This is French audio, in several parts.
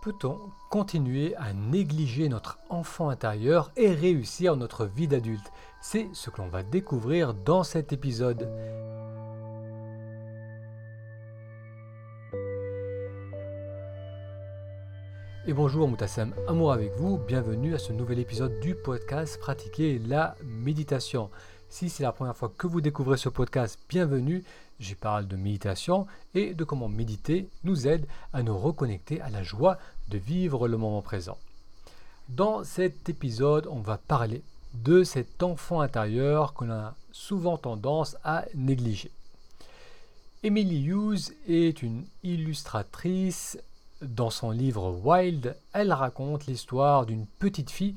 Peut-on continuer à négliger notre enfant intérieur et réussir notre vie d'adulte? C'est ce que l'on va découvrir dans cet épisode. Et bonjour Moutassem, amour avec vous, bienvenue à ce nouvel épisode du podcast Pratiquer la méditation. Si c'est la première fois que vous découvrez ce podcast, bienvenue. J'y parle de méditation et de comment méditer nous aide à nous reconnecter à la joie de vivre le moment présent. Dans cet épisode, on va parler de cet enfant intérieur qu'on a souvent tendance à négliger. Emily Hughes est une illustratrice. Dans son livre Wild, elle raconte l'histoire d'une petite fille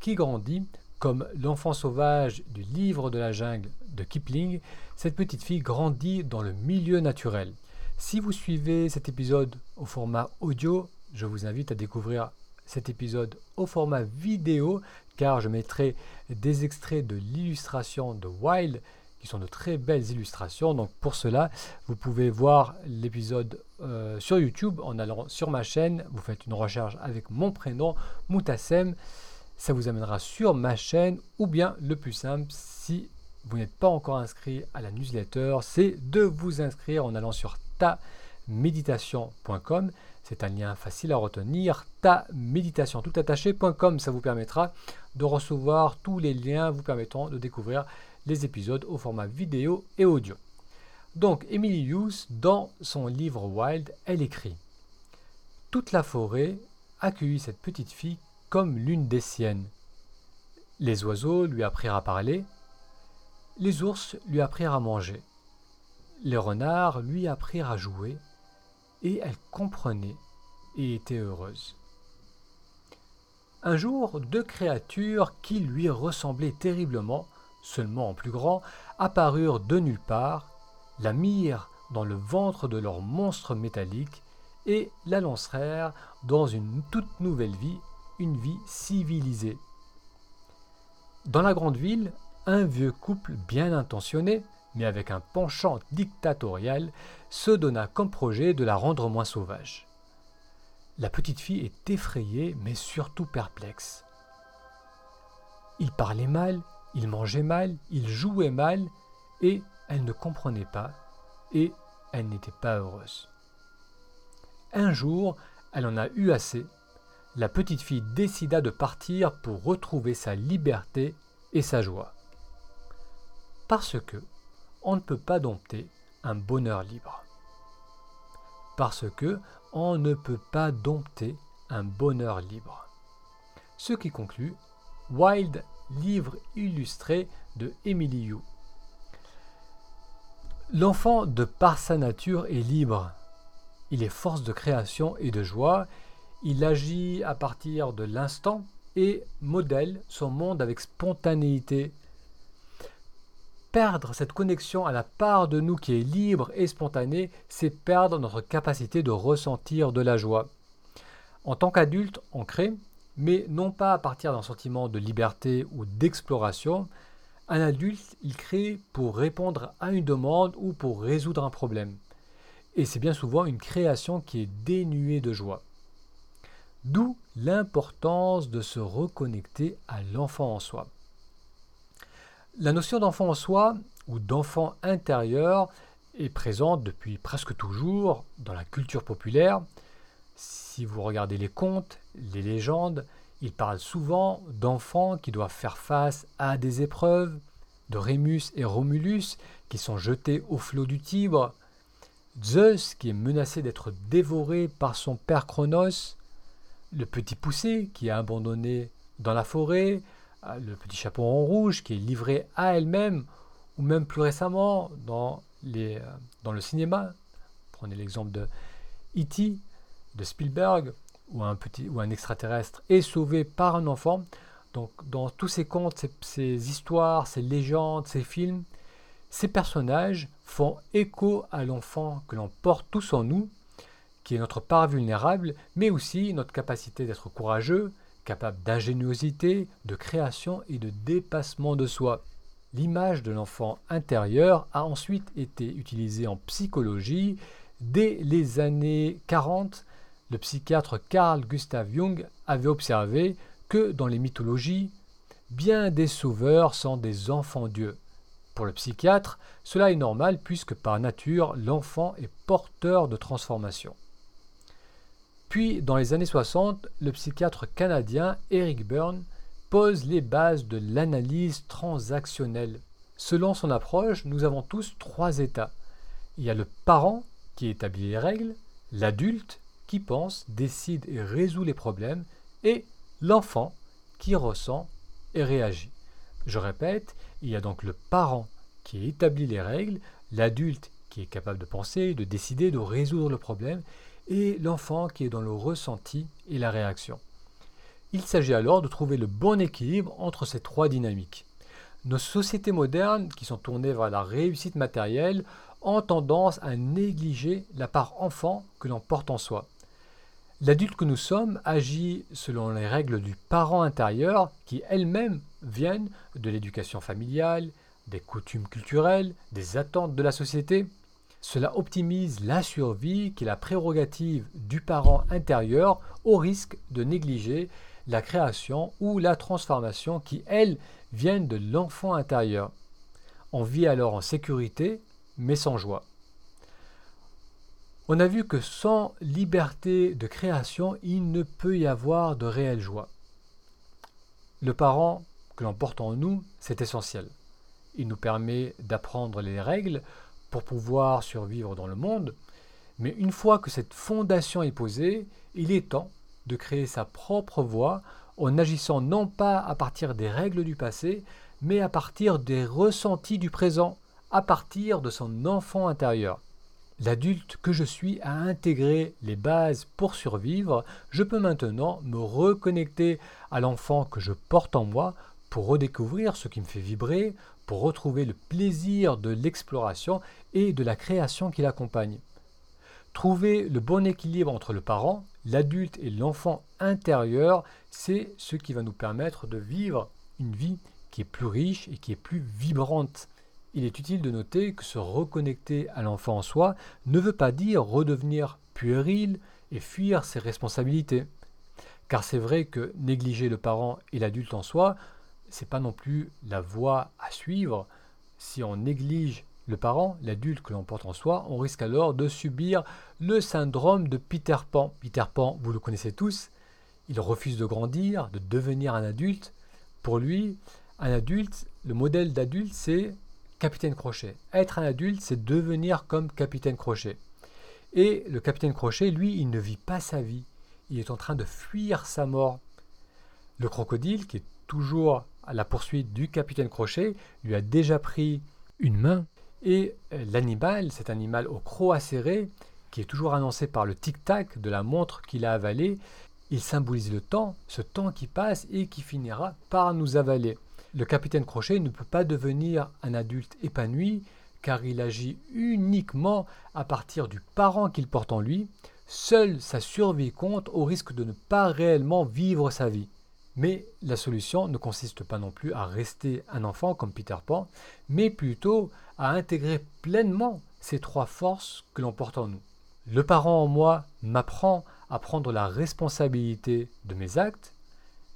qui grandit comme l'enfant sauvage du livre de la jungle de Kipling, cette petite fille grandit dans le milieu naturel. Si vous suivez cet épisode au format audio, je vous invite à découvrir cet épisode au format vidéo car je mettrai des extraits de l'illustration de Wild qui sont de très belles illustrations. Donc pour cela, vous pouvez voir l'épisode euh, sur YouTube en allant sur ma chaîne. Vous faites une recherche avec mon prénom, Moutassem ça vous amènera sur ma chaîne ou bien le plus simple si vous n'êtes pas encore inscrit à la newsletter, c'est de vous inscrire en allant sur taméditation.com. C'est un lien facile à retenir. taméditation tout attaché.com, ça vous permettra de recevoir tous les liens vous permettant de découvrir les épisodes au format vidéo et audio. Donc, Emily Hughes, dans son livre Wild, elle écrit Toute la forêt accueillit cette petite fille comme l'une des siennes. Les oiseaux lui apprirent à parler, les ours lui apprirent à manger, les renards lui apprirent à jouer, et elle comprenait et était heureuse. Un jour, deux créatures qui lui ressemblaient terriblement, seulement en plus grand, apparurent de nulle part, la mirent dans le ventre de leur monstre métallique et la lancèrent dans une toute nouvelle vie une vie civilisée. Dans la grande ville, un vieux couple bien intentionné, mais avec un penchant dictatorial, se donna comme projet de la rendre moins sauvage. La petite fille est effrayée, mais surtout perplexe. Il parlait mal, il mangeait mal, il jouait mal, et elle ne comprenait pas, et elle n'était pas heureuse. Un jour, elle en a eu assez la petite fille décida de partir pour retrouver sa liberté et sa joie. Parce que on ne peut pas dompter un bonheur libre. Parce que on ne peut pas dompter un bonheur libre. Ce qui conclut Wild, livre illustré de Emily Yu. L'enfant, de par sa nature, est libre. Il est force de création et de joie, il agit à partir de l'instant et modèle son monde avec spontanéité. Perdre cette connexion à la part de nous qui est libre et spontanée, c'est perdre notre capacité de ressentir de la joie. En tant qu'adulte, on crée, mais non pas à partir d'un sentiment de liberté ou d'exploration. Un adulte, il crée pour répondre à une demande ou pour résoudre un problème. Et c'est bien souvent une création qui est dénuée de joie. D'où l'importance de se reconnecter à l'enfant en soi. La notion d'enfant en soi ou d'enfant intérieur est présente depuis presque toujours dans la culture populaire. Si vous regardez les contes, les légendes, ils parlent souvent d'enfants qui doivent faire face à des épreuves, de Rémus et Romulus qui sont jetés au flot du Tibre, Zeus qui est menacé d'être dévoré par son père Chronos, le petit poussé qui est abandonné dans la forêt, euh, le petit chaperon rouge qui est livré à elle-même, ou même plus récemment dans, les, euh, dans le cinéma. Prenez l'exemple de E.T. de Spielberg, où un, petit, ou un extraterrestre est sauvé par un enfant. Donc dans tous ces contes, ces, ces histoires, ces légendes, ces films, ces personnages font écho à l'enfant que l'on porte tous en nous, qui est notre part vulnérable, mais aussi notre capacité d'être courageux, capable d'ingéniosité, de création et de dépassement de soi. L'image de l'enfant intérieur a ensuite été utilisée en psychologie. Dès les années 40, le psychiatre Carl Gustav Jung avait observé que dans les mythologies, bien des sauveurs sont des enfants dieux. Pour le psychiatre, cela est normal puisque par nature, l'enfant est porteur de transformation. Puis, dans les années 60, le psychiatre canadien Eric Byrne pose les bases de l'analyse transactionnelle. Selon son approche, nous avons tous trois états. Il y a le parent qui établit les règles, l'adulte qui pense, décide et résout les problèmes, et l'enfant qui ressent et réagit. Je répète, il y a donc le parent qui établit les règles, l'adulte qui est capable de penser, de décider, de résoudre le problème, et l'enfant qui est dans le ressenti et la réaction. Il s'agit alors de trouver le bon équilibre entre ces trois dynamiques. Nos sociétés modernes, qui sont tournées vers la réussite matérielle, ont tendance à négliger la part enfant que l'on porte en soi. L'adulte que nous sommes agit selon les règles du parent intérieur qui elles-mêmes viennent de l'éducation familiale, des coutumes culturelles, des attentes de la société. Cela optimise la survie qui est la prérogative du parent intérieur au risque de négliger la création ou la transformation qui, elles, viennent de l'enfant intérieur. On vit alors en sécurité, mais sans joie. On a vu que sans liberté de création, il ne peut y avoir de réelle joie. Le parent que l'on porte en nous, c'est essentiel. Il nous permet d'apprendre les règles pour pouvoir survivre dans le monde. Mais une fois que cette fondation est posée, il est temps de créer sa propre voie en agissant non pas à partir des règles du passé, mais à partir des ressentis du présent, à partir de son enfant intérieur. L'adulte que je suis a intégré les bases pour survivre, je peux maintenant me reconnecter à l'enfant que je porte en moi pour redécouvrir ce qui me fait vibrer, retrouver le plaisir de l'exploration et de la création qui l'accompagne. Trouver le bon équilibre entre le parent, l'adulte et l'enfant intérieur, c'est ce qui va nous permettre de vivre une vie qui est plus riche et qui est plus vibrante. Il est utile de noter que se reconnecter à l'enfant en soi ne veut pas dire redevenir puéril et fuir ses responsabilités. Car c'est vrai que négliger le parent et l'adulte en soi, c'est pas non plus la voie à suivre. Si on néglige le parent, l'adulte que l'on porte en soi, on risque alors de subir le syndrome de Peter Pan. Peter Pan, vous le connaissez tous, il refuse de grandir, de devenir un adulte. Pour lui, un adulte, le modèle d'adulte, c'est Capitaine Crochet. Être un adulte, c'est devenir comme Capitaine Crochet. Et le Capitaine Crochet, lui, il ne vit pas sa vie. Il est en train de fuir sa mort. Le crocodile, qui est toujours la poursuite du capitaine Crochet, lui a déjà pris une main. Et euh, l'animal, cet animal au croc acéré, qui est toujours annoncé par le tic-tac de la montre qu'il a avalée, il symbolise le temps, ce temps qui passe et qui finira par nous avaler. Le capitaine Crochet ne peut pas devenir un adulte épanoui car il agit uniquement à partir du parent qu'il porte en lui. Seule sa survie compte au risque de ne pas réellement vivre sa vie. Mais la solution ne consiste pas non plus à rester un enfant comme Peter Pan, mais plutôt à intégrer pleinement ces trois forces que l'on porte en nous. Le parent en moi m'apprend à prendre la responsabilité de mes actes,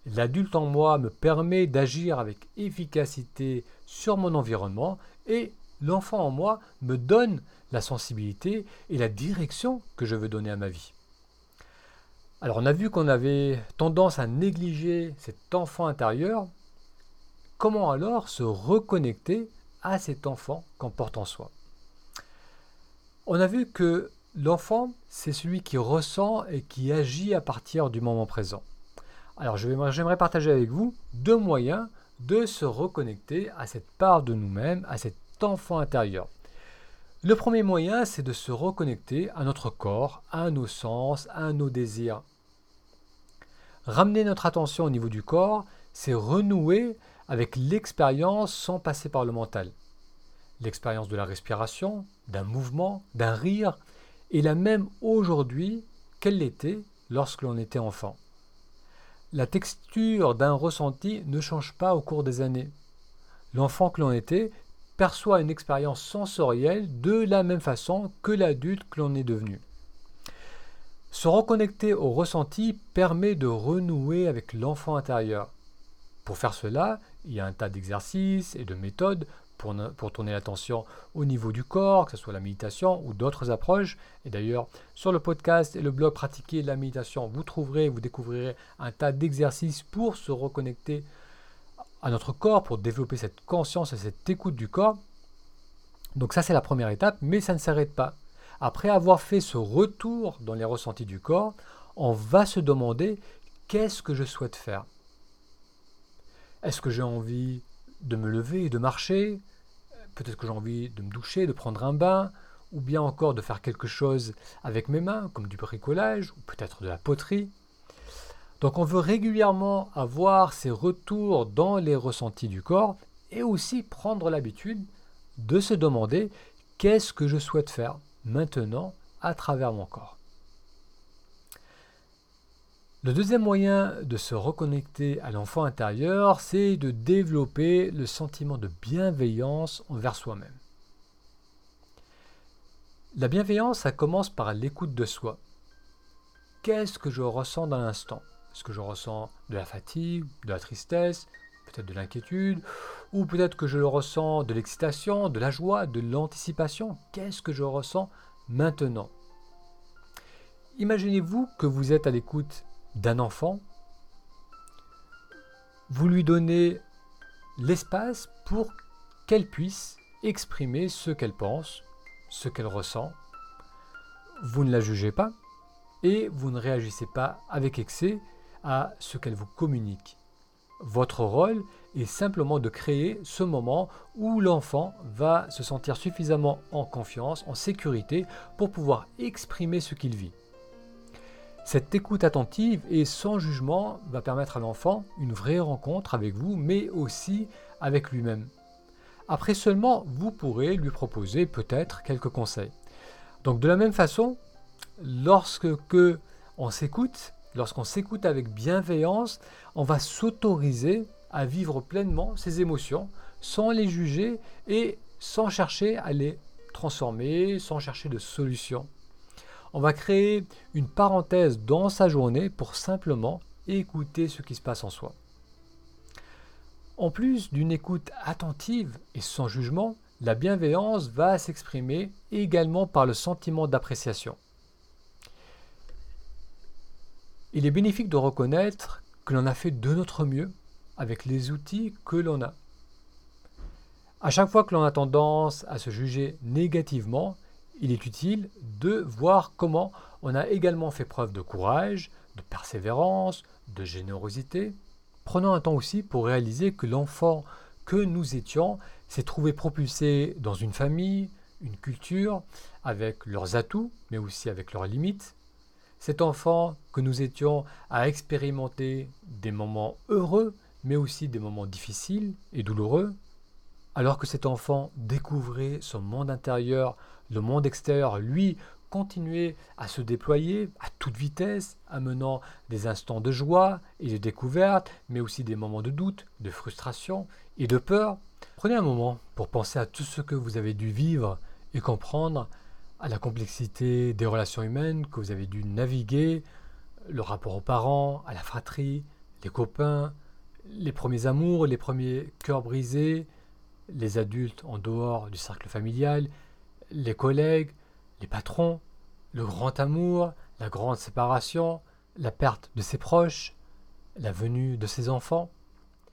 l'adulte en moi me permet d'agir avec efficacité sur mon environnement et l'enfant en moi me donne la sensibilité et la direction que je veux donner à ma vie. Alors on a vu qu'on avait tendance à négliger cet enfant intérieur. Comment alors se reconnecter à cet enfant qu'on porte en soi? On a vu que l'enfant, c'est celui qui ressent et qui agit à partir du moment présent. Alors j'aimerais partager avec vous deux moyens de se reconnecter à cette part de nous-mêmes, à cet enfant intérieur. Le premier moyen, c'est de se reconnecter à notre corps, à nos sens, à nos désirs. Ramener notre attention au niveau du corps, c'est renouer avec l'expérience sans passer par le mental. L'expérience de la respiration, d'un mouvement, d'un rire, est la même aujourd'hui qu'elle l'était lorsque l'on était enfant. La texture d'un ressenti ne change pas au cours des années. L'enfant que l'on était perçoit une expérience sensorielle de la même façon que l'adulte que l'on est devenu. Se reconnecter au ressenti permet de renouer avec l'enfant intérieur. Pour faire cela, il y a un tas d'exercices et de méthodes pour, pour tourner l'attention au niveau du corps, que ce soit la méditation ou d'autres approches. Et d'ailleurs, sur le podcast et le blog Pratiquer la méditation, vous trouverez, vous découvrirez un tas d'exercices pour se reconnecter à notre corps, pour développer cette conscience et cette écoute du corps. Donc ça, c'est la première étape, mais ça ne s'arrête pas. Après avoir fait ce retour dans les ressentis du corps, on va se demander qu'est-ce que je souhaite faire? Est-ce que j'ai envie de me lever et de marcher? Peut-être que j'ai envie de me doucher, de prendre un bain, ou bien encore de faire quelque chose avec mes mains, comme du bricolage, ou peut-être de la poterie? Donc on veut régulièrement avoir ces retours dans les ressentis du corps et aussi prendre l'habitude de se demander qu'est-ce que je souhaite faire maintenant à travers mon corps. Le deuxième moyen de se reconnecter à l'enfant intérieur, c'est de développer le sentiment de bienveillance envers soi-même. La bienveillance, ça commence par l'écoute de soi. Qu'est-ce que je ressens dans l'instant? Est-ce que je ressens de la fatigue, de la tristesse, peut-être de l'inquiétude, ou peut-être que je le ressens de l'excitation, de la joie, de l'anticipation. Qu'est-ce que je ressens maintenant? Imaginez-vous que vous êtes à l'écoute d'un enfant, vous lui donnez l'espace pour qu'elle puisse exprimer ce qu'elle pense, ce qu'elle ressent. Vous ne la jugez pas et vous ne réagissez pas avec excès à ce qu'elle vous communique. Votre rôle est simplement de créer ce moment où l'enfant va se sentir suffisamment en confiance, en sécurité, pour pouvoir exprimer ce qu'il vit. Cette écoute attentive et sans jugement va permettre à l'enfant une vraie rencontre avec vous, mais aussi avec lui-même. Après seulement, vous pourrez lui proposer peut-être quelques conseils. Donc de la même façon, lorsque on s'écoute, lorsqu'on s'écoute avec bienveillance, on va s'autoriser à vivre pleinement ses émotions sans les juger et sans chercher à les transformer, sans chercher de solution. On va créer une parenthèse dans sa journée pour simplement écouter ce qui se passe en soi. En plus d'une écoute attentive et sans jugement, la bienveillance va s'exprimer également par le sentiment d'appréciation. Il est bénéfique de reconnaître que l'on a fait de notre mieux avec les outils que l'on a. À chaque fois que l'on a tendance à se juger négativement, il est utile de voir comment on a également fait preuve de courage, de persévérance, de générosité. Prenons un temps aussi pour réaliser que l'enfant que nous étions s'est trouvé propulsé dans une famille, une culture, avec leurs atouts, mais aussi avec leurs limites, cet enfant que nous étions a expérimenté des moments heureux, mais aussi des moments difficiles et douloureux, alors que cet enfant découvrait son monde intérieur, le monde extérieur, lui, continuait à se déployer à toute vitesse, amenant des instants de joie et de découverte, mais aussi des moments de doute, de frustration et de peur. Prenez un moment pour penser à tout ce que vous avez dû vivre et comprendre à la complexité des relations humaines que vous avez dû naviguer, le rapport aux parents, à la fratrie, les copains, les premiers amours, les premiers cœurs brisés, les adultes en dehors du cercle familial, les collègues, les patrons, le grand amour, la grande séparation, la perte de ses proches, la venue de ses enfants.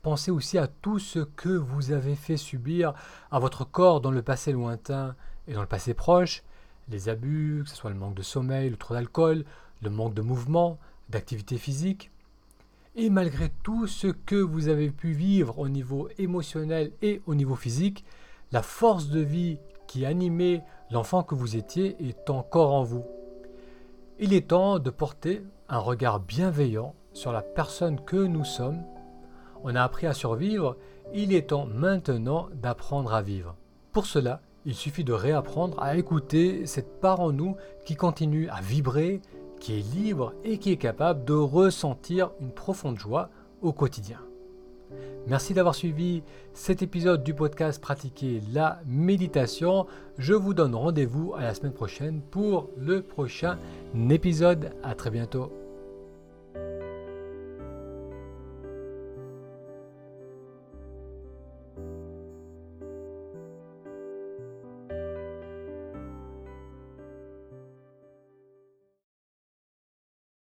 Pensez aussi à tout ce que vous avez fait subir à votre corps dans le passé lointain et dans le passé proche, les abus, que ce soit le manque de sommeil, le trop d'alcool, le manque de mouvement, d'activité physique. Et malgré tout ce que vous avez pu vivre au niveau émotionnel et au niveau physique, la force de vie qui animait l'enfant que vous étiez est encore en vous. Il est temps de porter un regard bienveillant sur la personne que nous sommes. On a appris à survivre, il est temps maintenant d'apprendre à vivre. Pour cela, il suffit de réapprendre à écouter cette part en nous qui continue à vibrer, qui est libre et qui est capable de ressentir une profonde joie au quotidien. Merci d'avoir suivi cet épisode du podcast Pratiquer la méditation. Je vous donne rendez-vous à la semaine prochaine pour le prochain épisode. À très bientôt.